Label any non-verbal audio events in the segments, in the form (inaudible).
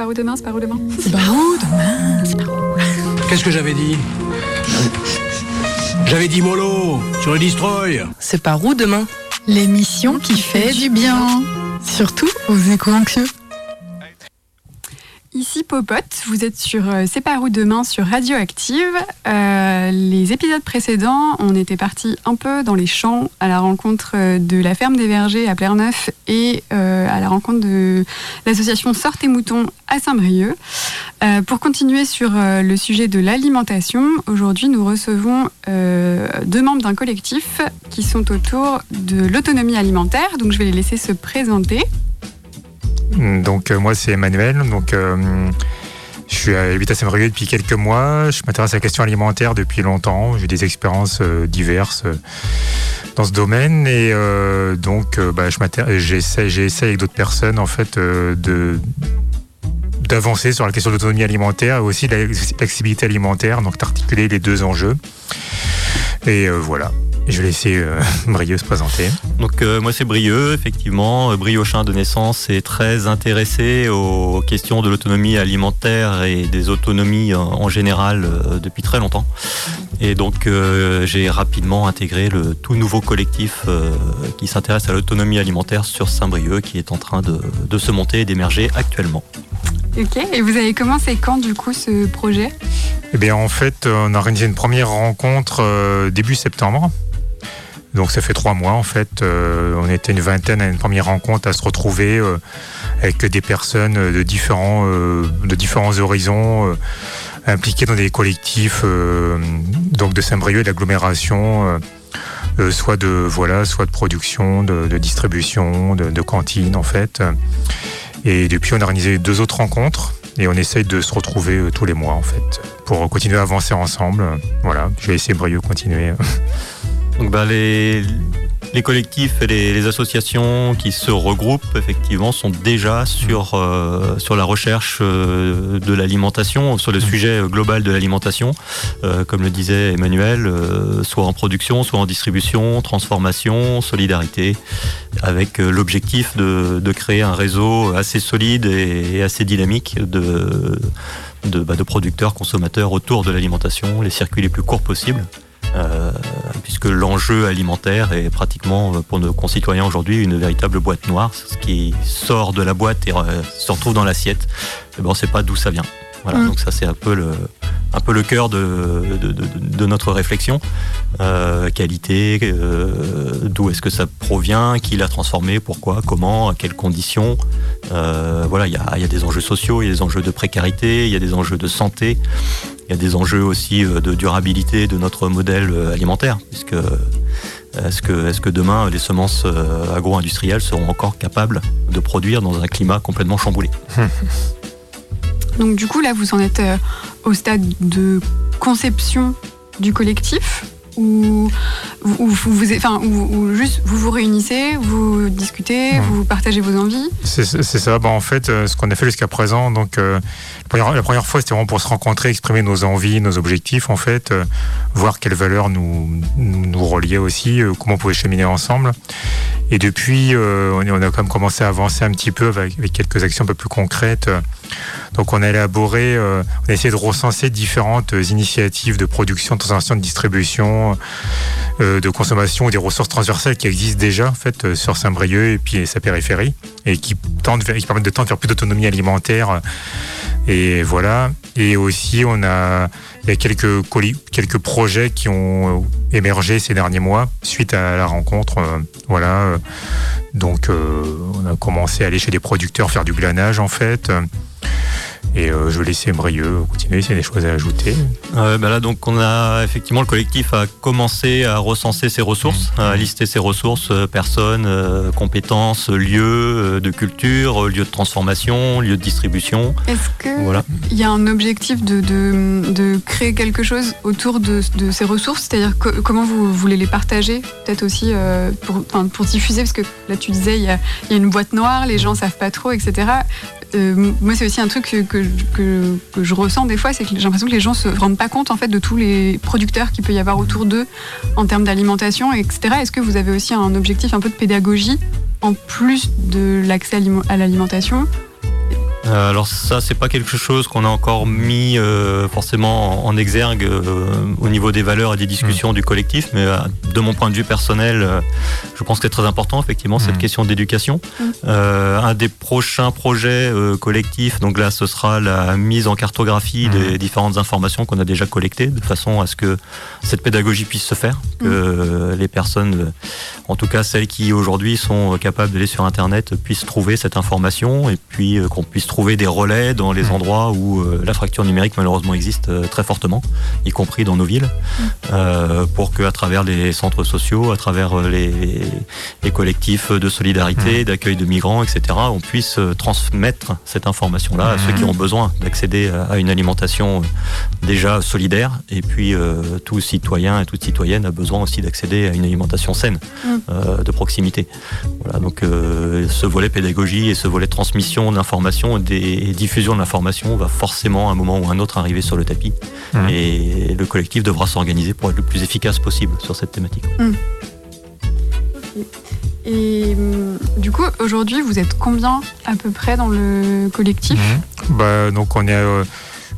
par où demain, c'est par où demain C'est par où demain C'est par où Qu'est-ce que j'avais dit J'avais dit mollo sur le destroy. C'est par où demain L'émission qui fait du bien. Surtout aux éco-anxieux. Popote, vous êtes sur euh, C'est par où demain sur Radioactive. Euh, les épisodes précédents, on était parti un peu dans les champs à la rencontre euh, de la ferme des vergers à Pleurneuf et à la rencontre de l'association Sorte et Moutons à Saint-Brieuc. Pour continuer sur le sujet de l'alimentation, aujourd'hui nous recevons deux membres d'un collectif qui sont autour de l'autonomie alimentaire. Donc je vais les laisser se présenter. Donc euh, moi c'est Emmanuel, donc euh, je suis à à Saint-Brieuc depuis quelques mois. Je m'intéresse à la question alimentaire depuis longtemps. J'ai des expériences euh, diverses dans ce domaine et donc bah, j'essaie avec d'autres personnes en fait de d'avancer sur la question de l'autonomie alimentaire et aussi de la- l'accessibilité alimentaire, donc d'articuler les deux enjeux. Et voilà. Je vais laisser euh, (laughs) Brieux se présenter. Donc euh, moi c'est Brieux, effectivement, Euh, Briochin de naissance est très intéressé aux questions de l'autonomie alimentaire et des autonomies en, en général euh, depuis très longtemps. Et donc euh, j'ai rapidement intégré le tout nouveau collectif euh, qui s'intéresse à l'autonomie alimentaire sur Saint-Brieuc qui est en train de, de se monter et d'émerger actuellement. Ok, et vous avez commencé quand du coup ce projet? Eh bien, en fait, on a organisé une première rencontre euh, début septembre. Donc, ça fait trois mois, en fait. Euh, on était une vingtaine à une première rencontre à se retrouver euh, avec des personnes de différents, euh, de différents horizons, euh, impliquées dans des collectifs euh, donc de Saint-Brieuc et d'agglomération, euh, euh, soit de voilà, soit de production, de, de distribution, de, de cantine, en fait. Et depuis, on a organisé deux autres rencontres. Et on essaye de se retrouver euh, tous les mois, en fait, pour continuer à avancer ensemble. Voilà, je vais essayer Brieux continuer. (laughs) Donc bah, les, les collectifs et les, les associations qui se regroupent effectivement sont déjà sur, euh, sur la recherche euh, de l'alimentation, sur le sujet global de l'alimentation, euh, comme le disait Emmanuel, euh, soit en production, soit en distribution, transformation, solidarité, avec euh, l'objectif de, de créer un réseau assez solide et, et assez dynamique de, de, bah, de producteurs, consommateurs autour de l'alimentation, les circuits les plus courts possibles. Euh, puisque l'enjeu alimentaire est pratiquement euh, pour nos concitoyens aujourd'hui une véritable boîte noire. Ce qui sort de la boîte et euh, se retrouve dans l'assiette, eh ben, on ne sait pas d'où ça vient. Voilà, Mm. donc ça c'est un peu le, un peu le cœur de, de, de- de notre réflexion. Euh, qualité, euh, d'où est-ce que ça provient, qui l'a transformé, pourquoi, comment, à quelles conditions. Euh, voilà, il y a, il y a des enjeux sociaux, il y a des enjeux de précarité, il y a des enjeux de santé, il y a des enjeux aussi euh, de durabilité de notre modèle euh, alimentaire, euh, est-ce que, demain les semences agro-industrielles seront encore capables de produire dans un climat complètement chamboulé? (laughs) Donc du coup là vous en êtes au stade de conception du collectif? Ou vous, vous- enfin, juste vous vous réunissez, vous discutez, vous partagez vos envies. C'est ça. Bah, en fait, euh, ce qu'on a fait jusqu'à présent, donc euh, la, première, la première fois, c'était vraiment pour se rencontrer, exprimer nos envies, nos objectifs, en fait, euh, voir quelles valeurs nous, nous, nous reliaient aussi, euh, comment on pouvait cheminer ensemble. Et depuis, on, a quand même commencé à avancer un petit peu avec, avec quelques actions un peu plus concrètes. Donc, on a élaboré, on a essayé de recenser différentes initiatives de production, de transformation, de distribution, euh, de consommation des ressources transversales qui existent déjà en euh, sur Saint-Brieuc et puis sa périphérie et qui permettent de tendre vers plus d'autonomie alimentaire. Et voilà. Et aussi, on a, il y a quelques, projets qui ont euh, émergé ces derniers mois suite à la rencontre. euh, voilà. euh, Donc, euh, on a commencé à aller chez des producteurs faire du glanage en fait. Et euh, je vais laisser Brieux continuer s'il y a des choses à ajouter. Euh, bah là, donc, on a effectivement le collectif a commencé à recenser ses ressources, à lister ses ressources, euh, personnes, euh, compétences, lieux de culture, lieux de transformation, lieux de distribution. Est-ce que Voilà. il y a un objectif de, de, de créer quelque chose autour de, de ces ressources? C'est-à-dire que- comment vous voulez les partager Peut-être aussi euh, pour, pour diffuser, parce que là tu disais il y a, il y a une boîte noire, les gens savent pas trop, etc. Euh, moi, c'est aussi un truc que, je ressens des fois, c'est que j'ai l'impression que les gens se rendent pas compte en fait de tous les producteurs qu'il peut y avoir autour d'eux en termes d'alimentation, etc. Est-ce que vous avez aussi un objectif un peu de pédagogie en plus de l'accès à l'alimentation? Euh, alors ça, c'est pas quelque chose qu'on a encore mis euh, forcément en, exergue euh, au niveau des valeurs et des discussions du collectif, mais de mon point de vue personnel, je pense que c'est très important effectivement cette question d'éducation. un des prochains projets collectifs, donc là, ce sera la mise en cartographie des différentes informations qu'on a déjà collectées, de façon à ce que cette pédagogie puisse se faire, que les personnes, en tout cas celles qui aujourd'hui sont capables d'aller sur Internet, puissent trouver cette information et puis qu'on puisse trouver des relais dans les endroits où euh, la fracture numérique malheureusement existe euh, très fortement, y compris dans nos villes, euh, pour qu'à travers les centres sociaux, à travers les, collectifs de solidarité, d'accueil de migrants, etc., on puisse transmettre cette information-là à ceux qui ont besoin d'accéder à une alimentation déjà solidaire. Et puis tout citoyen et toute citoyenne a besoin aussi d'accéder à une alimentation saine, de proximité. Voilà, donc ce volet pédagogie et ce volet transmission d'informations des diffusions de l'information va forcément à un moment ou un autre arriver sur le tapis. Mmh. Et le collectif devra s'organiser pour être le plus efficace possible sur cette thématique. Mmh. Et du coup, aujourd'hui, vous êtes combien à peu près dans le collectif? Mmh. bah, Donc, on est euh,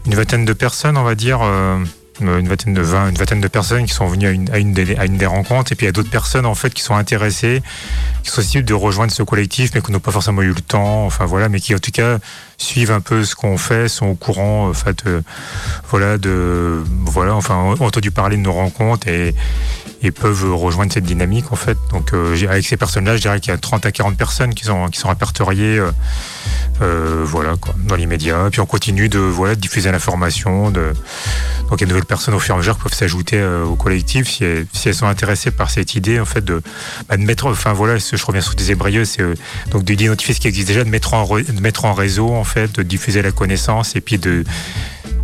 une vingtaine de personnes, on va dire. Euh, une vingtaine de 20, une vingtaine de personnes qui sont venues à une, à une, des, à une des rencontres. Et puis il y a d'autres personnes en fait qui sont intéressées qui sont susceptibles de rejoindre ce collectif mais qui n'ont pas forcément eu le temps. Enfin voilà mais qui en tout cas suivent un peu ce qu'on fait sont au courant en fait euh, voilà de voilà enfin ont entendu parler de nos rencontres et, peuvent rejoindre cette dynamique en fait donc euh, avec ces personnes là je dirais qu'il y a 30 à 40 personnes qui sont qui sont répertoriées euh, voilà quoi, dans les médias. Puis on continue de voilà diffuser l'information. Donc il y a de nouvelles personnes au fur et à mesure qui peuvent s'ajouter au collectif si elles, sont intéressées par cette idée en fait de, bah, de mettre, enfin voilà, je reviens sur des ébrieux, c'est donc d'identifier ce qui existe déjà, de mettre en de mettre en réseau en fait, de diffuser la connaissance et puis de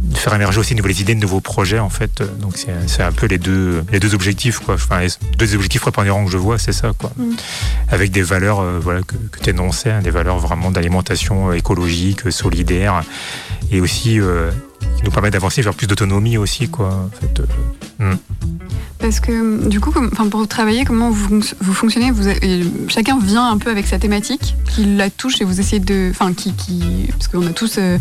de faire émerger aussi de nouvelles idées, de nouveaux projets en fait. Donc c'est un peu les deux, les deux objectifs quoi. Enfin, deux objectifs prépondérants que je vois, c'est ça quoi. Mm. Avec des valeurs euh, voilà que, que tu énonçais, hein, des valeurs vraiment d'alimentation euh, écologique, solidaire, et aussi euh, qui nous permettent d'avancer vers plus d'autonomie aussi quoi. En fait, mm. Parce que du coup, enfin, pour travailler, comment vous, vous fonctionnez vous, Chacun vient un peu avec sa thématique, qui la touche et vous essayez de... Enfin, qui, qui parce qu'on a tous euh,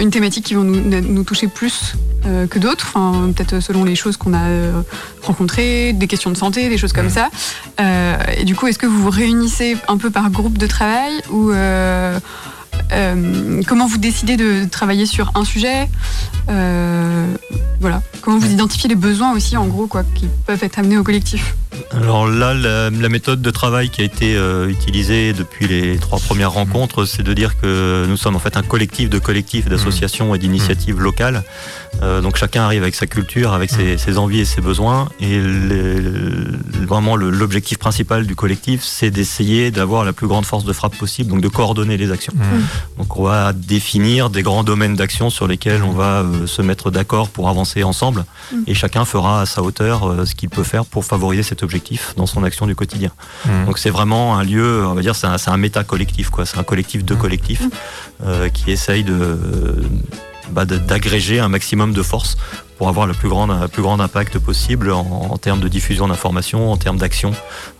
une thématique qui va nous, nous toucher plus euh, que d'autres, enfin, peut-être selon les choses qu'on a euh, rencontrées, des questions de santé, des choses comme ça. et du coup, est-ce que vous vous réunissez un peu par groupe de travail ou euh, comment vous décidez de travailler sur un sujet euh, Voilà. Comment vous identifiez les besoins aussi, en gros, quoi, qui peuvent être amenés au collectif? Alors là, la, méthode de travail qui a été euh, utilisée depuis les trois premières rencontres, c'est de dire que nous sommes en fait un collectif de collectifs, d'associations et d'initiatives locales. donc chacun arrive avec sa culture, avec ses, envies et ses besoins. Et vraiment, l'objectif principal du collectif, c'est d'essayer d'avoir la plus grande force de frappe possible, donc de coordonner les actions. Donc on va définir des grands domaines d'action sur lesquels on va euh, se mettre d'accord pour avancer ensemble mm. et chacun fera à sa hauteur euh, ce qu'il peut faire pour favoriser cet objectif dans son action du quotidien. Mm. Donc c'est vraiment un lieu, on va dire c'est un, un méta collectif quoi, c'est un collectif de mm. collectifs euh, qui essaye de bah, d'agréger un maximum de force pour avoir le plus grand, plus grand impact possible en, termes de diffusion d'informations, en termes d'action,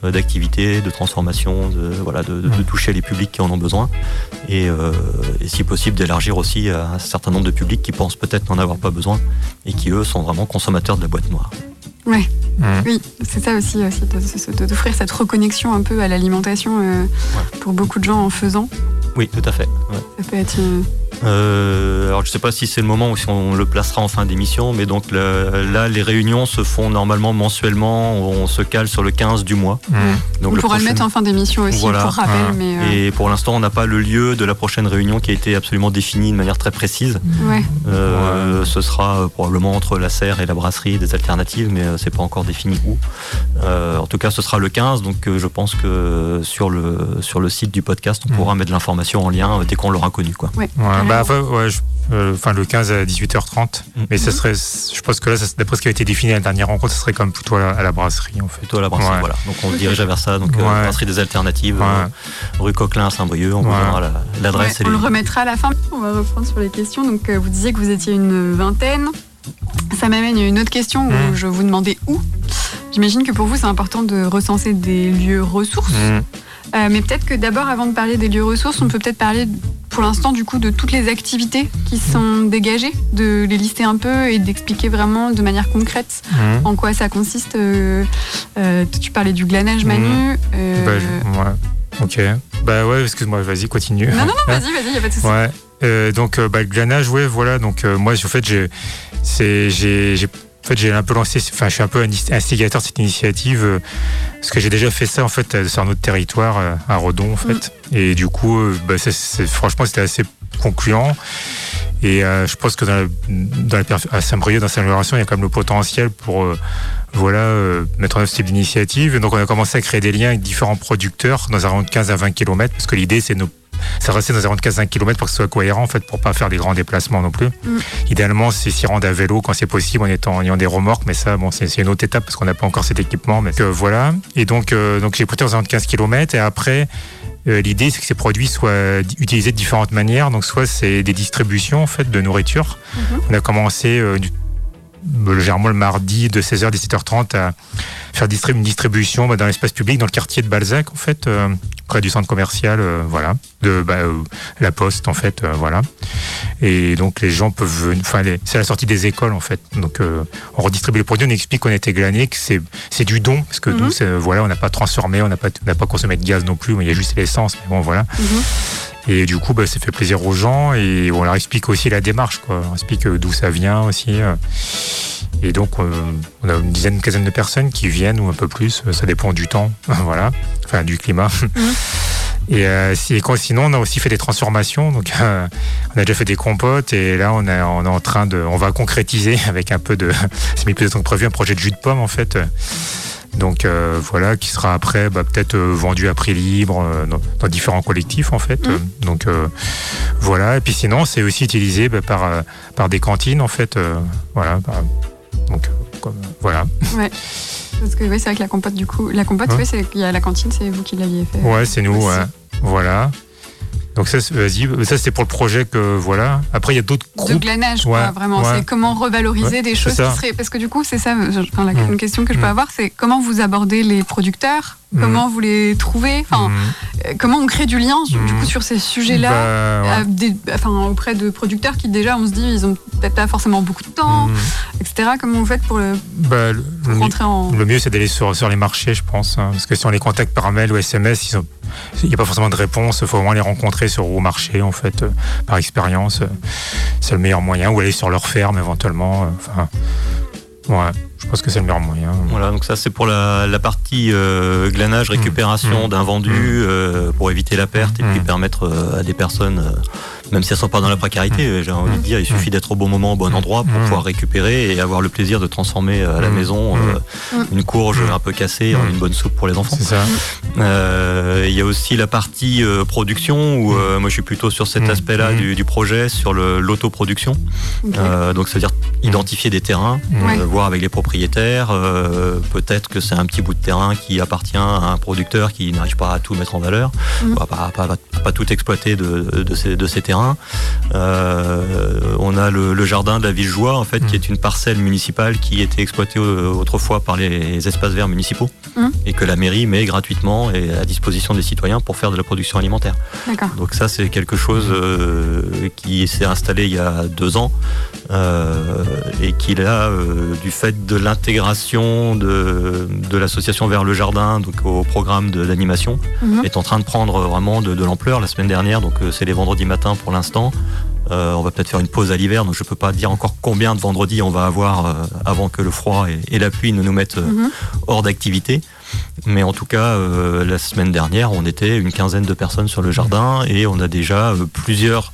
euh, d'activité, de transformation, de, voilà, de, toucher les publics qui en ont besoin et, euh, et si possible d'élargir aussi à un certain nombre de publics qui pensent peut-être n'en avoir pas besoin et qui eux sont vraiment consommateurs de la boîte noire. Ouais. Mmh. Oui, c'est ça aussi, aussi d'offrir cette reconnexion un peu à l'alimentation euh, pour beaucoup de gens en faisant. Oui, tout à fait. Ça peut être euh, alors je ne sais pas si c'est le moment ou si on le placera en fin d'émission, mais donc là les réunions se font normalement mensuellement, on se cale sur le 15 du mois. Mmh. Donc on pourra le mettre en fin d'émission aussi pour rappel. Mais euh, Et pour l'instant on n'a pas le lieu de la prochaine réunion qui a été absolument défini de manière très précise. Ouais. Euh, ce sera probablement entre la serre et la brasserie des alternatives, mais c'est pas encore défini où. en tout cas ce sera le 15, donc je pense que sur le, sur le site du podcast on mmh. pourra mettre l'information en lien dès qu'on l'aura connu. Quoi. Ouais. Bah, ouais, euh, enfin, le 15 à 18h30. Mm. Mais ce serait, je pense que là, d'après ce qui a été défini à la dernière rencontre, ce serait comme plutôt à la, brasserie, en fait. Plutôt à la brasserie, voilà. Donc on se dirige vers ça. Donc, euh, brasserie des alternatives, euh, rue Coquelin à Saint-Brieuc. On vous donnera l'adresse. on le remettra à la fin. On va reprendre sur les questions. Donc, vous disiez que vous étiez une vingtaine. Ça m'amène à une autre question où mm. je vous demandais où. J'imagine que pour vous, c'est important de recenser des lieux ressources. Mm. Mais peut-être que d'abord, avant de parler des lieux ressources, on peut peut-être parler pour l'instant, du coup, de toutes les activités qui sont dégagées, de les lister un peu et d'expliquer vraiment de manière concrète Mhm. en quoi ça consiste. Euh, euh, tu parlais du glanage, Manu. euh, Bah, je- ouais. Ok. Bah ouais, excuse-moi, vas-y, continue. Non, non, non, (laughs) vas-y, vas-y, y a pas de souci. Ouais. Euh, donc euh, bah, le glanage, ouais, voilà. Donc euh, moi, en fait, j'ai, fait, j'ai un peu lancé. Enfin, je suis un peu instigateur de cette initiative euh, parce que j'ai déjà fait ça en fait euh, sur un autre territoire euh, à Redon, en fait. Et du coup, euh, bah, c'est, franchement, c'était assez concluant. Et je pense que dans, la, dans la à Saint-Brieuc, dans cette amélioration, il y a quand même le potentiel pour voilà, mettre en œuvre ce type d'initiative. Et donc, on a commencé à créer des liens avec différents producteurs dans un rayon de 15 à 20 km, parce que l'idée, c'est de ça restait dans un rayon de 15 à 20 km pour que ce soit cohérent, en fait, pour pas faire des grands déplacements non plus. Mm. Idéalement, c'est s'y rendre à vélo quand c'est possible, en étant en ayant des remorques, mais ça, bon, c'est une autre étape parce qu'on n'a pas encore cet équipement. Mais euh, voilà. Et donc, euh, donc j'ai pris dans un rayon de 15 km, et après, euh, L'idée, c'est que ces produits soient utilisés de différentes manières. Donc, soit c'est des distributions en fait de nourriture. Mhm. On a commencé euh, du- généralement le mardi de 16h à 17h30 à faire distribu- une distribution bah, dans l'espace public, dans le quartier de Balzac en fait, euh, près du centre commercial, euh, voilà, de bah, euh, la Poste en fait, euh, voilà. Et donc les gens peuvent, venir- enfin c'est la sortie des écoles en fait. Donc euh, on redistribue les produits, on explique qu'on était glané, que c'est du don parce que Mhm. nous, c'est- voilà, on n'a pas transformé, on n'a pas on pas consommé de gaz non plus, mais il y a juste l'essence. Mais bon voilà. Mhm. Et du coup, bah, ça fait plaisir aux gens et on leur explique aussi la démarche. Quoi. On explique euh, d'où ça vient aussi. euh. Et donc, euh, on a une dizaine, une quinzaine de personnes qui viennent ou un peu plus. Ça dépend du temps, (laughs) voilà, enfin du climat. (laughs) Et euh, si- quand- sinon, on a aussi fait des transformations. Donc, euh, on a déjà fait des compotes et là, on, est on est en train de, on va concrétiser (laughs) avec un peu de, c'est mis plus de temps que prévu, un projet de jus de pomme en fait. Donc euh, voilà, qui sera après bah, peut-être euh, vendu à prix libre euh, dans, dans différents collectifs en fait. Mhm. Euh, donc euh, voilà. Et puis sinon, c'est aussi utilisé bah, par euh, par des cantines en fait. voilà. par- donc comme, voilà. Parce que oui, c'est vrai que la compote, du coup, la compote, Ouais. oui, c'est qu'il y a la cantine, c'est vous qui l'aviez fait. Ouais, c'est nous. ouais. Voilà. Donc ça, c'est- vas-y. Ça, c'était pour le projet que voilà. Après, il y a d'autres de groupes. glanage, quoi, vraiment. ouais. C'est comment revaloriser Ouais, des c'est choses ça. qui seraient. Parce que du coup, c'est ça, enfin, la Mm. une question que je peux Mm. avoir, c'est comment vous abordez les producteurs, Mm. comment vous les trouvez, enfin, Mhm. euh, comment on crée du lien sur- du coup sur ces sujets-là. Bah, ouais. des- enfin, auprès de producteurs qui déjà on se dit ils ont peut-être pas forcément beaucoup de temps, etc. Comment vous faites pour, le, Bah, le- pour le- rentrer en Le mieux, c'est d'aller sur, sur les marchés, je pense. hein, parce que si on les contacte par mail ou SMS, il n'y a pas forcément de réponse. Il faut vraiment les rencontrer sur au marché, en fait, euh, par expérience. euh, c'est le meilleur moyen. Ou aller sur leur ferme, éventuellement. euh, ouais, je pense que c'est le meilleur moyen. Voilà, donc ça c'est pour la, la partie euh, glanage, récupération Mmh. d'un vendu Mmh. euh, pour éviter la perte et puis Mmh. permettre euh, à des personnes, même si elles sont pas dans la précarité, euh, j'ai envie de dire, il suffit d'être au bon moment, au bon endroit pour Mmh. pouvoir récupérer et avoir le plaisir de transformer euh, à la Mmh. maison euh, Mmh. une courge un peu cassée en Mmh. une bonne soupe pour les enfants. C'est ça. Euh, Il y a aussi la partie euh, production où euh, moi je suis plutôt sur cet Mmh. aspect-là Mmh. du, du projet, sur l'autoproduction. Euh, donc c'est-à-dire identifier des terrains, Ouais. euh, voir avec les propriétaires. euh, Peut-être que c'est un petit bout de terrain qui appartient à un producteur qui n'arrive pas à tout mettre en valeur, pas, pas, pas- pas tout exploiter de, de ces, de ces terrains. Euh, on a le, le jardin de la Villejoie, en fait, qui est une parcelle municipale qui était exploitée euh, autrefois par les espaces verts municipaux Mhm. et que la mairie met gratuitement et à disposition des citoyens pour faire de la production alimentaire. Donc ça, c'est quelque chose euh, qui s'est installé il y a deux ans euh, et qui là, du fait de l'intégration de, de l'association vers le jardin, donc au programme d'animation, Mhm. est en train de prendre vraiment de, de l'ampleur. La semaine dernière, donc c'est les vendredis matins pour l'instant. Euh, on va peut-être faire une pause à l'hiver, donc je peux pas dire encore combien de vendredis on va avoir euh, avant que le froid et, et la pluie ne nous mettent euh, Mhm. hors d'activité. Mais en tout cas, la semaine dernière, on était une quinzaine de personnes sur le jardin et on a déjà plusieurs,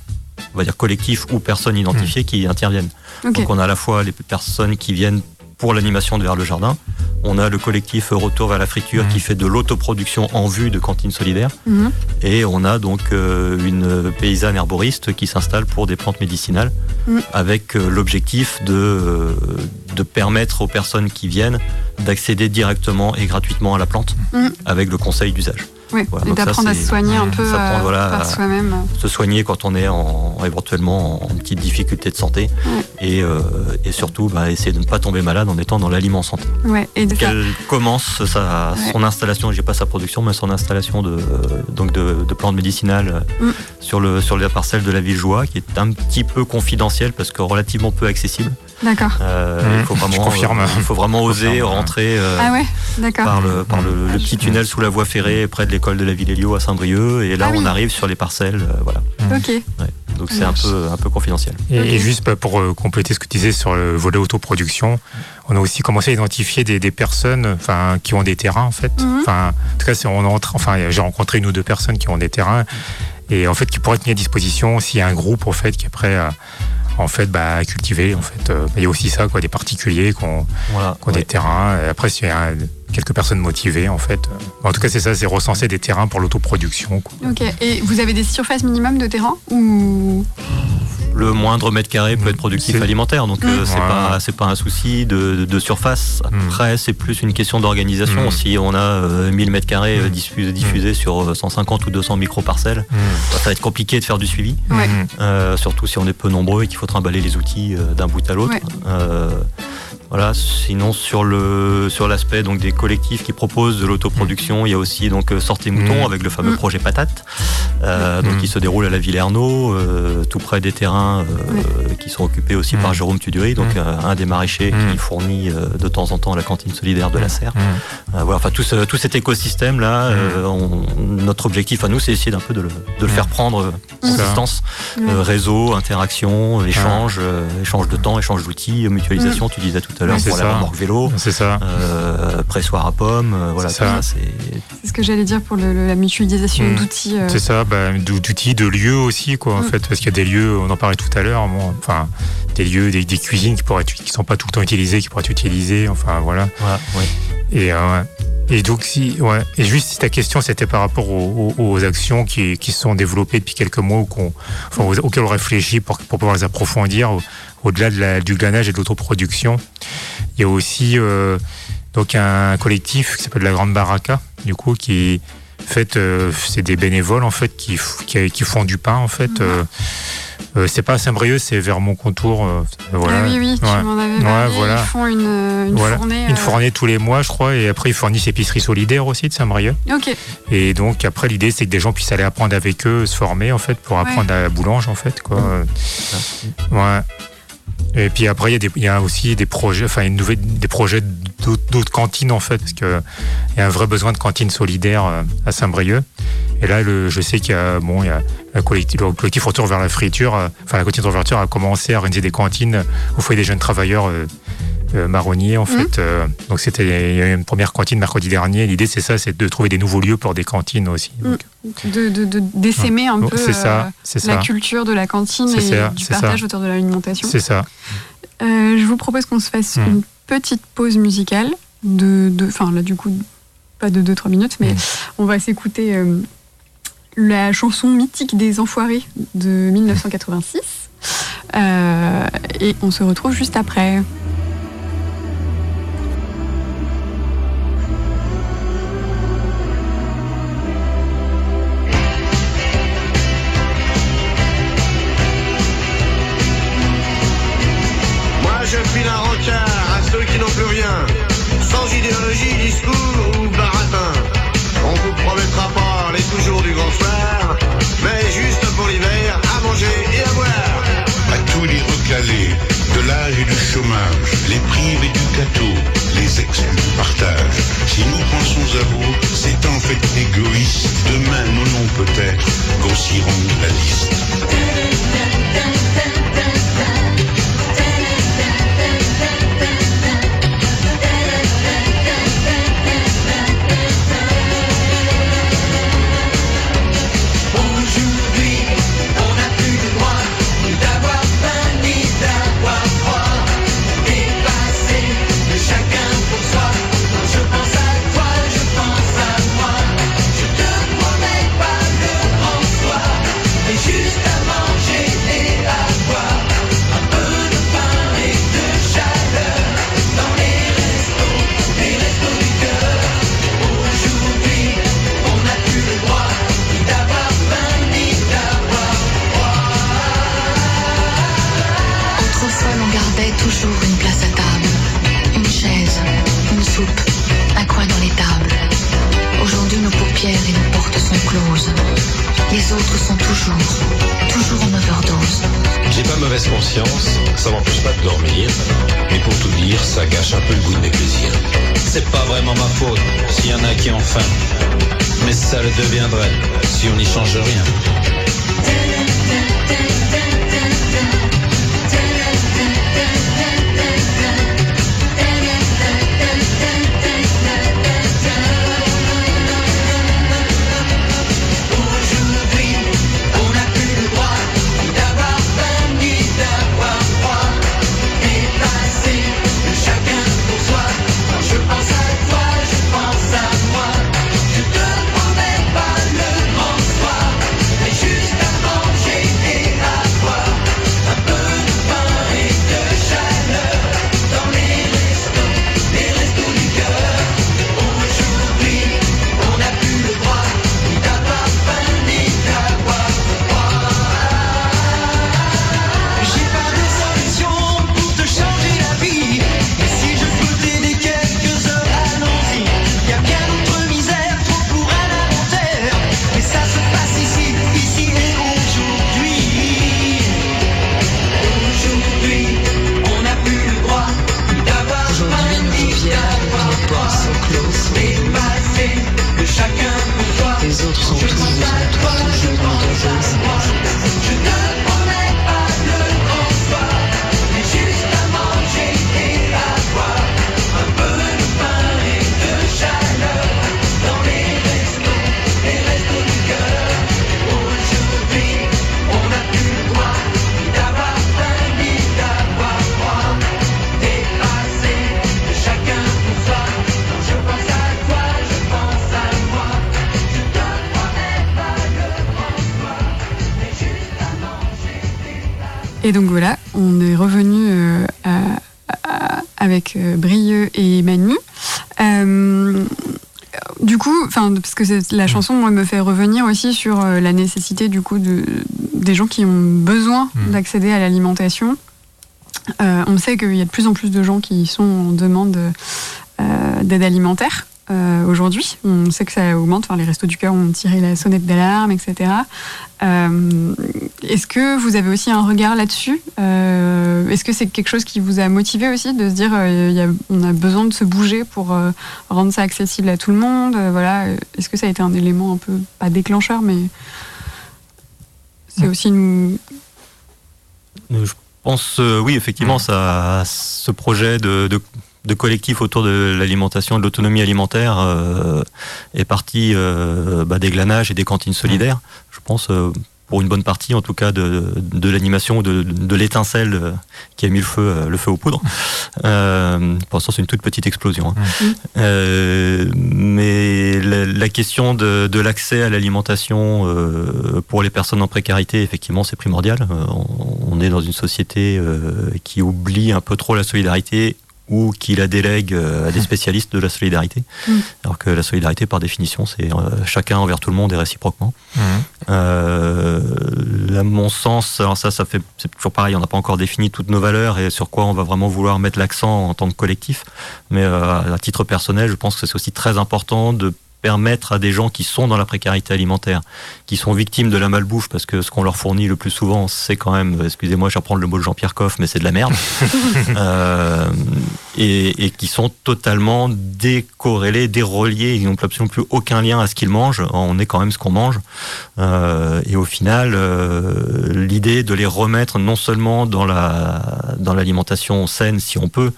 on va dire collectifs ou personnes identifiées qui interviennent. Donc on a à la fois les personnes qui viennent pour l'animation de vers le jardin, on a le collectif Retour vers la friture Mhm. qui fait de l'autoproduction en vue de cantines solidaires Mhm. et on a donc euh, une paysanne herboriste qui s'installe pour des plantes médicinales Mhm. avec euh, l'objectif de, euh, de permettre aux personnes qui viennent d'accéder directement et gratuitement à la plante Mhm. avec le conseil d'usage. Voilà, et donc d'apprendre à se soigner un peu euh, voilà, par soi-même. se soigner quand on est en, éventuellement en petite difficulté de santé et, euh, et surtout bah, essayer de ne pas tomber malade en étant dans l'aliment santé. Ouais, et de Qu'elle commence sa, Ouais. son installation, j'ai pas sa production, mais son installation de, donc de, de plantes médicinales Mm. sur, le, sur la parcelle de la Villejoie, qui est un petit peu confidentielle parce que relativement peu accessible. D'accord. Euh, Mm, il, faut je vraiment, confirme. il faut vraiment oser confirme, rentrer euh, Ah ouais, par le, par le, le Ah, petit tunnel sous la voie ferrée près de l'école de la Ville-Héliot à Saint-Brieuc. Et là, Ah oui. on arrive sur les parcelles. euh, voilà. Ok. Donc c'est un peu, un peu confidentiel. Et, juste bah, pour euh, compléter ce que tu disais sur le volet autoproduction, on a aussi commencé à identifier des, des personnes enfin, qui ont des terrains en fait. Enfin, en tout cas, on est en train- enfin, j'ai rencontré une ou deux personnes qui ont des terrains et en fait qui pourraient être mis à disposition s'il y a un groupe en fait qui est prêt à en fait bah, cultiver en fait. Euh, Il y a aussi ça quoi, des particuliers qui ont, Voilà. qui ont Ouais. des terrains. Et après, un- quelques personnes motivées en fait. En tout cas, c'est ça, c'est recenser des terrains pour l'autoproduction. Ok. Et vous avez des surfaces minimum de terrain ou Le moindre mètre carré peut être productif alimentaire, donc euh, c'est Ouais. pas c'est pas un souci de, de- de surface. Après, c'est plus une question d'organisation. Mm. Si on a euh, 1000 mètres carrés euh, diffusés, diffusés sur euh, 150 ou 200 micro-parcelles, Mhm. bah, ça va être compliqué de faire du suivi. Euh, surtout si on est peu nombreux et qu'il faut trimballer les outils euh, d'un bout à l'autre. Ouais. Voilà. Sinon sur le sur l'aspect donc des collectifs qui proposent de l'autoproduction, il y a aussi donc euh, Sortez Mouton Mm. avec le fameux Mm. projet Patate, euh, donc Mm. qui se déroule à la Ville Ernaud, euh, tout près des terrains euh, qui sont occupés aussi Mm. par Jérôme Tudury, donc Mm. euh, un des maraîchers Mm. qui fournit euh, de temps en temps la cantine solidaire de la Serre. Voilà, enfin tout, ce- tout cet écosystème là, Mm. notre objectif à nous, c'est essayer d'un peu de le, de le Mm. faire prendre Mm. Ouais. Euh, réseau, interaction, échange, euh, échange de temps, échange d'outils, mutualisation. Tu disais tout à l'heure Ouais, la ça. remorque vélo, C'est ça. euh, pressoir à pommes, euh, voilà, C'est tout ça. ça, c'est C'est ce que j'allais dire pour le- le- la mutualisation Mm. d'outils. euh, C'est ça, bah, d'ou- d'outils, de lieux aussi, quoi, en Mm. fait, parce qu'il y a des lieux, on en parlait tout à l'heure, bon, enfin, des lieux, des, des cuisines qui pourraient être, qui sont pas tout le temps utilisées, qui pourraient être utilisées, enfin, voilà. voilà, ouais. Et, euh, et donc, si, ouais, et juste si ta question c'était par rapport aux, aux- aux actions qui, qui se sont développées depuis quelques mois ou qu'on, enfin, aux- auxquelles on réfléchit pour, pour pouvoir les approfondir, au- au-delà de la- du glanage et de l'autoproduction, il y a aussi euh, donc un collectif qui s'appelle la Grande Baraka, du coup, qui fait, euh, c'est des bénévoles en fait qui, qui, qui font du pain en fait. euh, euh, c'est pas à Saint-Brieuc, c'est vers mon contour. euh, voilà. Ah oui, oui, tu Ouais. m'en avais Ouais, parlé. voilà. Ils font une, une Voilà. fournée. Une euh, fournée tous les mois, je crois, et après ils fournissent épicerie solidaire aussi de Saint-Brieuc. Ok. Et donc après l'idée c'est que des gens puissent aller apprendre avec eux, se former en fait pour apprendre à la boulange en fait quoi. Ouais. Et puis après il y a aussi des projets, enfin des projets d'autres cantines en fait parce que il y a un vrai besoin de cantines solidaires euh, à Saint-Brieuc. Et là je sais qu'il y a bon il y a le collectif, le collectif Retour vers la friture, euh, enfin la cantine de a commencé à organiser des cantines au foyer des jeunes travailleurs. Euh, marronniers en Mhm. fait. Euh, donc c'était il y a eu une première cantine mercredi dernier. L'idée c'est ça, c'est de trouver des nouveaux lieux pour des cantines aussi. Donc, De, de, de d'essaimer un peu c'est ça, euh, la ça, culture de la cantine et ça, du partage autour de l'alimentation. c'est ça. Euh, je vous propose qu'on se fasse Mm. une petite pause musicale de, enfin là du coup pas de 2-3 minutes, mais Mm. on va s'écouter euh, la chanson mythique des Enfoirés de 1986 Euh, et on se retrouve juste après. Toujours, toujours en overdose. J'ai pas mauvaise conscience, ça m'empêche pas de dormir, mais pour tout dire, ça gâche un peu le goût de mes plaisirs. C'est pas vraiment ma faute s'il y en a qui ont faim, mais ça le deviendrait si on n'y change rien. Et donc voilà, on est revenu euh, à- à- avec euh, Brieux et Manu. Euh, du coup, enfin, parce que la chanson moi, me fait revenir aussi sur la nécessité du coup de, des gens qui ont besoin Mm. d'accéder à l'alimentation. Euh, on sait qu'il y a de plus en plus de gens qui sont en demande euh, d'aide alimentaire. Euh, aujourd'hui, on sait que ça augmente. Enfin, les restos du cœur ont tiré la sonnette d'alarme, etc. Euh, Est-ce que vous avez aussi un regard là-dessus? Euh, Est-ce que c'est quelque chose qui vous a motivé aussi de se dire y a- on a besoin de se bouger pour rendre ça accessible à tout le monde? Voilà. Est-ce que ça a été un élément un peu pas déclencheur, mais c'est aussi une. Je pense, oui, effectivement, ça, ce projet de, de- de collectif autour de l'alimentation de l'autonomie alimentaire euh, est parti euh, bah, des glanages et des cantines solidaires. Je pense, euh, pour une bonne partie, en tout cas, de, de l'animation, de, de l'étincelle qui a mis le feu, le feu aux poudres. Pour l'instant, c'est une toute petite explosion. hein. Euh, mais la, la question de, de l'accès à l'alimentation pour les personnes en précarité, effectivement, c'est primordial. On, on est dans une société qui oublie un peu trop la solidarité ou qui la délègue euh, à des spécialistes de la solidarité. Mm. Alors que la solidarité, par définition, c'est euh, chacun envers tout le monde et réciproquement. Euh, à mon sens, alors ça, ça fait c'est toujours pareil. On n'a pas encore défini toutes nos valeurs et sur quoi on va vraiment vouloir mettre l'accent en tant que collectif. Mais euh, à titre personnel, je pense que c'est aussi très important de permettre à des gens qui sont dans la précarité alimentaire, qui sont victimes de la malbouffe, parce que ce qu'on leur fournit le plus souvent, c'est quand même, excusez-moi, je vais reprendre le mot de Jean-Pierre Coff, mais c'est de la merde, (laughs) Euh, et, et qui sont totalement décorrélés, déreliés, ils n'ont absolument plus aucun lien à ce qu'ils mangent, on est quand même ce qu'on mange, Euh, et au final, euh, l'idée de les remettre non seulement dans la dans l'alimentation saine, si on peut,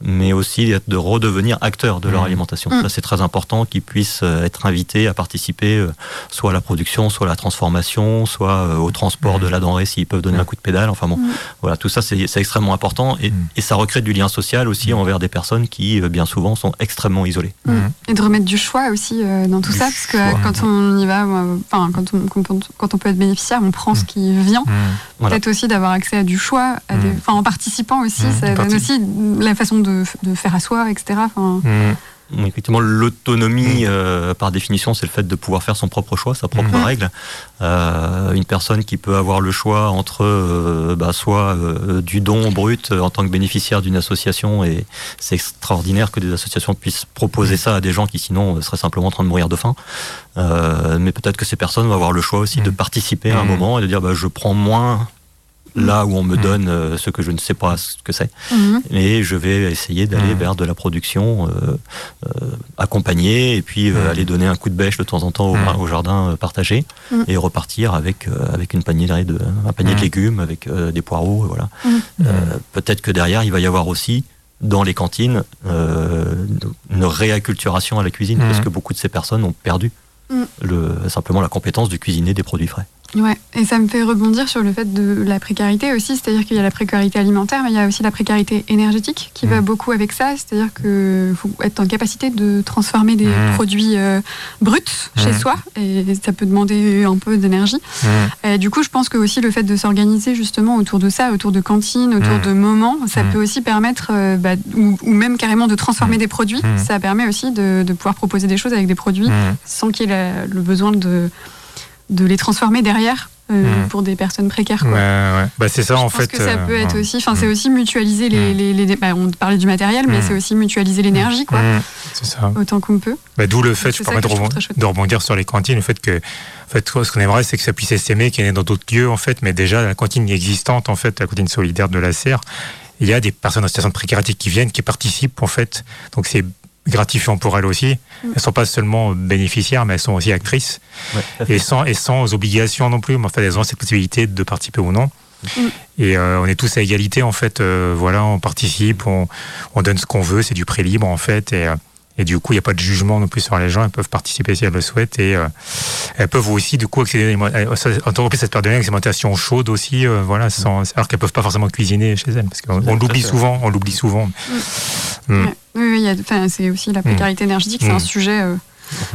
mais aussi de redevenir acteurs de leur Mmh. alimentation. Mmh. Ça, c'est très important qu'ils puissent être invités à participer euh, soit à la production, soit à la transformation, soit euh, au transport de la denrée s'ils peuvent donner un coup de pédale. Enfin bon, Mmh. voilà, tout ça, c'est extrêmement important et, Mmh. et ça recrée du lien social aussi envers des personnes qui, euh, bien souvent, sont extrêmement isolées. Mm. Et de remettre du choix aussi euh, dans tout Du ça, parce que choix. euh, quand on y va, euh, enfin quand on, quand, peut être bénéficiaire, on prend ce qui vient. Voilà. Peut-être aussi d'avoir accès à du choix, à des- Mm. en participant aussi, Mm, ça donne aussi la façon de, de faire asseoir, etc. Enfin, Effectivement, l'autonomie, euh, par définition, c'est le fait de pouvoir faire son propre choix, sa propre Mhm. règle. Euh, une personne qui peut avoir le choix entre euh, bah, soit du don brut en tant que bénéficiaire d'une association, et c'est extraordinaire que des associations puissent proposer ça à des gens qui sinon seraient simplement en train de mourir de faim. Mais peut-être que ces personnes vont avoir le choix aussi de participer à un moment et de dire bah, je prends moins là où on me donne euh, ce que je ne sais pas ce que c'est. Mhm. et je vais essayer d'aller Mhm. vers de la production euh, euh, accompagnée et puis euh, Mhm. aller donner un coup de bêche de temps en temps au, au jardin partagé et repartir avec euh, avec une panier de un panier de légumes avec euh, des poireaux voilà. Peut-être que derrière il va y avoir aussi dans les cantines euh, une réacculturation à la cuisine parce que beaucoup de ces personnes ont perdu le, simplement la compétence de cuisiner des produits frais. Ouais, et ça me fait rebondir sur le fait de la précarité aussi, c'est-à-dire qu'il y a la précarité alimentaire, mais il y a aussi la précarité énergétique qui va Mm. beaucoup avec ça, c'est-à-dire qu'il faut être en capacité de transformer des Mm. produits euh, bruts chez Mm. soi, et ça peut demander un peu d'énergie. Et du coup, je pense que aussi le fait de s'organiser justement autour de ça, autour de cantines, autour de moments, ça peut aussi permettre, euh, bah, ou, ou même carrément de transformer des produits, ça permet aussi de, de pouvoir proposer des choses avec des produits sans qu'il y ait la- le besoin de, de les transformer derrière euh, Mm. pour des personnes précaires. Quoi. Ouais, ouais. Bah, c'est ça Je en pense fait. que ça euh, peut être ouais. aussi, enfin c'est Mm. aussi mutualiser les, Mm. les, les- bah, on parlait du matériel, mais Mm. c'est aussi mutualiser l'énergie, quoi. C'est ça. autant qu'on peut. Bah, D'où le fait, je permets de rebondir sur les cantines, le fait que, en fait, ce qu'on aimerait, c'est que ça puisse s'aimer, qu'il y en ait dans d'autres lieux, en fait, mais déjà, la cantine existante, en fait, la cantine solidaire de la Serre, il y a des personnes en situation de précarité qui viennent, qui participent, en fait, donc c'est gratifiant pour elles aussi. Mm. Elles sont pas seulement bénéficiaires, mais elles sont aussi actrices, et sans, et sans obligation non plus, mais en fait, elles ont cette possibilité de participer ou non. Mm. Et euh, on est tous à égalité, en fait, euh, voilà, on participe, on, on donne ce qu'on veut, c'est du prix libre, en fait, et... et du coup, il n'y a pas de jugement non plus sur les gens. Elles peuvent participer si elles le souhaitent. Et euh, elles peuvent aussi, du coup, accéder à euh, cette période de alimentation chaude aussi. euh, voilà, sans, alors qu'elles peuvent pas forcément cuisiner chez elles. Parce qu'on l'oublie souvent. On l'oublie souvent. Mm. Ouais. Oui, oui, c'est aussi la précarité énergétique, c'est Mm. un sujet euh,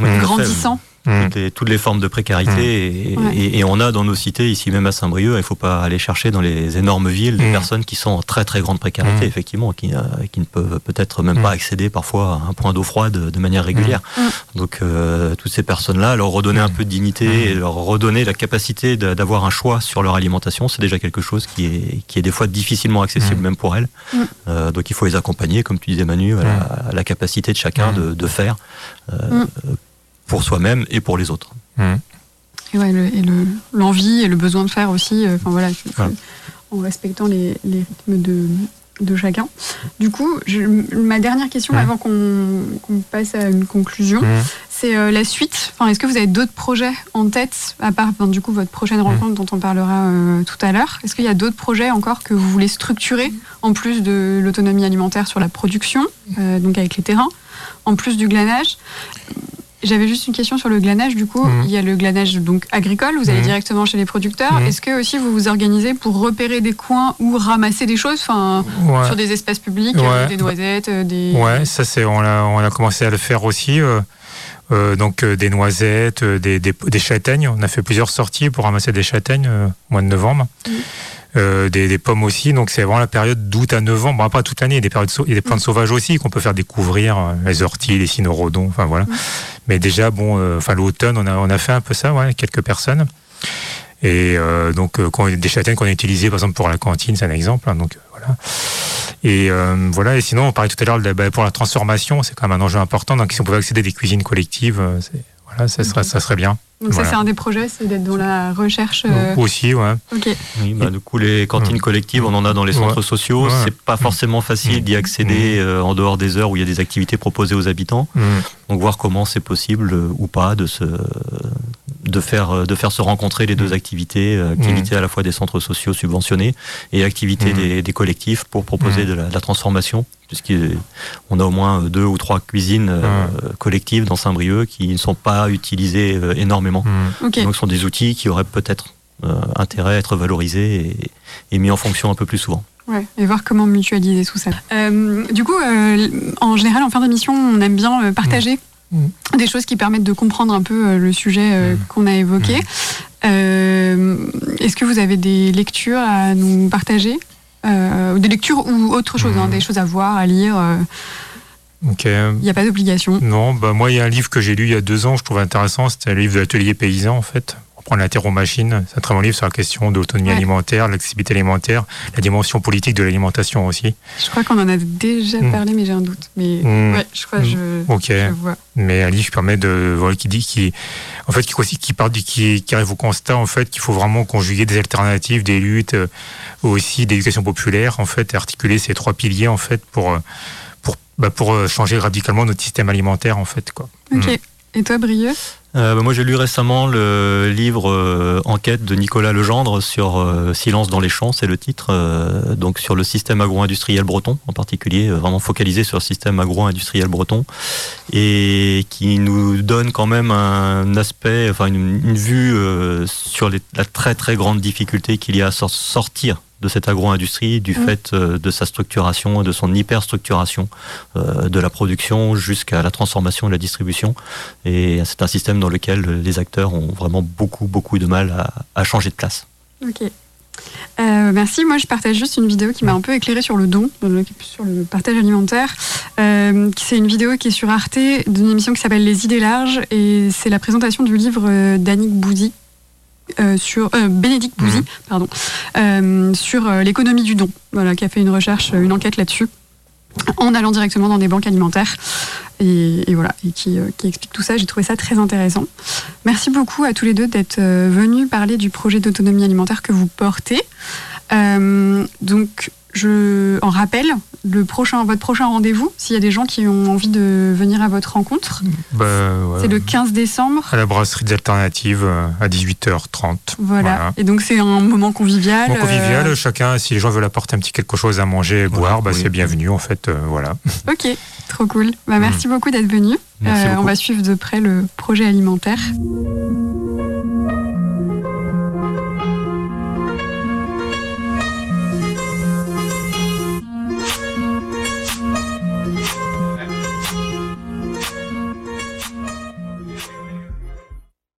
Mm. grandissant. Mm. toutes les, toutes les formes de précarité et, Ouais. et- et on a dans nos cités ici même à Saint-Brieuc il ne faut pas aller chercher dans les énormes villes des Mm. personnes qui sont en très très grande précarité effectivement qui, euh, qui ne peuvent peut-être même pas accéder parfois à un point d'eau froide de manière régulière. Donc euh, toutes ces personnes là leur redonner un peu de dignité et leur redonner la capacité d'avoir un choix sur leur alimentation c'est déjà quelque chose qui est, qui est des fois difficilement accessible même pour elles. Euh, donc il faut les accompagner comme tu disais Manu à, la, à la capacité de chacun de, de faire euh. Pour soi-même et pour les autres Mm. Et, ouais, le- et le- l'envie et le besoin de faire aussi, euh, enfin voilà, en respectant les, les rythmes de, de chacun. Du coup, je- ma dernière question avant qu'on qu'on passe à une conclusion, Mm. c'est euh, la suite. Enfin, Est-ce que vous avez d'autres projets en tête, à part enfin, du coup votre prochaine rencontre dont on parlera euh, tout à l'heure? Est-ce qu'il y a d'autres projets encore que vous voulez structurer, en plus de l'autonomie alimentaire sur la production, euh, donc avec les terrains, en plus du glanage? J'avais juste une question sur le glanage. Du coup, Mhm. il y a le glanage donc agricole. Vous allez Mhm. directement chez les producteurs. Mhm. Est-ce que aussi vous vous organisez pour repérer des coins ou ramasser des choses, enfin, Ouais. sur des espaces publics, Ouais. euh, des noisettes, euh, des. Ouais, ça c'est on a on a commencé à le faire aussi. euh, donc des noisettes, des, des, des châtaignes. On a fait plusieurs sorties pour ramasser des châtaignes au mois de novembre. Euh, des, des pommes aussi. Donc c'est vraiment la période d'août à novembre. Bon, pas toute l'année. Il y a des périodes il y a des plantes sauvages aussi qu'on peut faire découvrir. euh, les orties, les cynorhodons. Enfin voilà. Mais déjà bon, euh, enfin l'automne, on a on a fait un peu ça, ouais, quelques personnes. Et euh, donc euh, quand- des châtaignes qu'on a utilisées par exemple pour la cantine, c'est un exemple. hein, donc euh, voilà. Et euh, voilà. Et sinon, on parlait tout à l'heure bah, pour la transformation, c'est quand même un enjeu important. Donc si on pouvait accéder à des cuisines collectives, c'est- voilà, ça serait ça serait bien. Donc ça, c'est un des projets, c'est d'être dans la recherche. euh, Aussi, ouais. Ok. Oui, bah, du coup, les cantines collectives, on en a dans les centres Ouais. sociaux. Ouais. C'est pas forcément facile d'y accéder euh, en dehors des heures où il y a des activités proposées aux habitants. Mm. Donc, voir comment c'est possible euh, ou pas de se, de faire, euh, de faire se rencontrer les deux activités, euh, activités à la fois des centres sociaux subventionnés et activités Mm. des, des collectifs pour proposer Mm. de la, de la transformation. Puisqu'on a au moins deux ou trois cuisines euh, collectives dans Saint-Brieuc qui ne sont pas utilisées euh, énormément. Donc, ce sont des outils qui auraient peut-être euh, intérêt à être valorisés et, et mis en fonction un peu plus souvent. Ouais, et voir comment mutualiser tout ça. Euh, du coup, euh, en général, en fin d'émission, on aime bien euh, partager Mm. des choses qui permettent de comprendre un peu euh, le sujet euh, qu'on a évoqué. Euh, Est-ce que vous avez des lectures à nous partager Des lectures ou autre chose, hein, des choses à voir, à lire. Il n'y a pas d'obligation. Non, bah moi, il y a un livre que j'ai lu il y a deux ans, je trouve intéressant. C'était le livre de l'atelier paysan, en fait. On prend la terre aux machines. C'est un très bon livre sur la question de l'autonomie Ouais. alimentaire, l'accessibilité alimentaire, la dimension politique de l'alimentation aussi. Je crois qu'on en a déjà Mm. parlé, mais j'ai un doute. Mais Mm. ouais, je crois que je, Ok. je vois. Mais un livre qui permet de, voilà, qui dit, qui, en fait, qui, qui part du, qui, qui arrive au constat, en fait, qu'il faut vraiment conjuguer des alternatives, des luttes, euh, aussi d'éducation populaire, en fait, et articuler ces trois piliers, en fait, pour, euh, pour, bah, pour euh, changer radicalement notre système alimentaire, en fait, quoi. Ok. Mm. Et toi, Brieux? Euh, bah, moi, j'ai lu récemment le livre euh, Enquête de Nicolas Legendre sur euh, Silence dans les champs, c'est le titre, donc sur le système agro-industriel breton en particulier, vraiment focalisé sur le système agro-industriel breton, et qui nous donne quand même un aspect, enfin une, vue sur la très très grande difficulté qu'il y a à sor- sortir de cette agro-industrie, du Mm. fait euh, de sa structuration, de son hyperstructuration, euh, de la production jusqu'à la transformation et la distribution. Et c'est un système dans lequel les acteurs ont vraiment beaucoup, beaucoup de mal à, à changer de place. Ok. Euh, merci. Moi, je partage juste une vidéo qui m'a un peu éclairé sur le don, sur le partage alimentaire. Euh, c'est une vidéo qui est sur Arte d'une émission qui s'appelle Les idées larges et c'est la présentation du livre d'Annick Bouzy. Euh, sur euh, Bénédicte Bouzy, pardon, euh, sur l'économie du don, voilà, qui a fait une recherche, une enquête là-dessus, en allant directement dans des banques alimentaires, et, et voilà, et qui, qui explique tout ça. J'ai trouvé ça très intéressant. Merci beaucoup à tous les deux d'être venus parler du projet d'autonomie alimentaire que vous portez. Donc, je en rappelle le prochain, votre prochain rendez-vous, s'il y a des gens qui ont envie de venir à votre rencontre, Bah, ouais. c'est le 15 décembre. À la brasserie des alternatives euh, à 18h30. Voilà. Et donc, c'est un moment convivial. Bon, convivial, euh, chacun, si les gens veulent apporter un petit quelque chose à manger et boire, bah, oui. c'est bienvenu en fait. euh, voilà. (laughs) Ok, trop cool. Bah, merci beaucoup d'être venu. Merci on va suivre de près le projet alimentaire.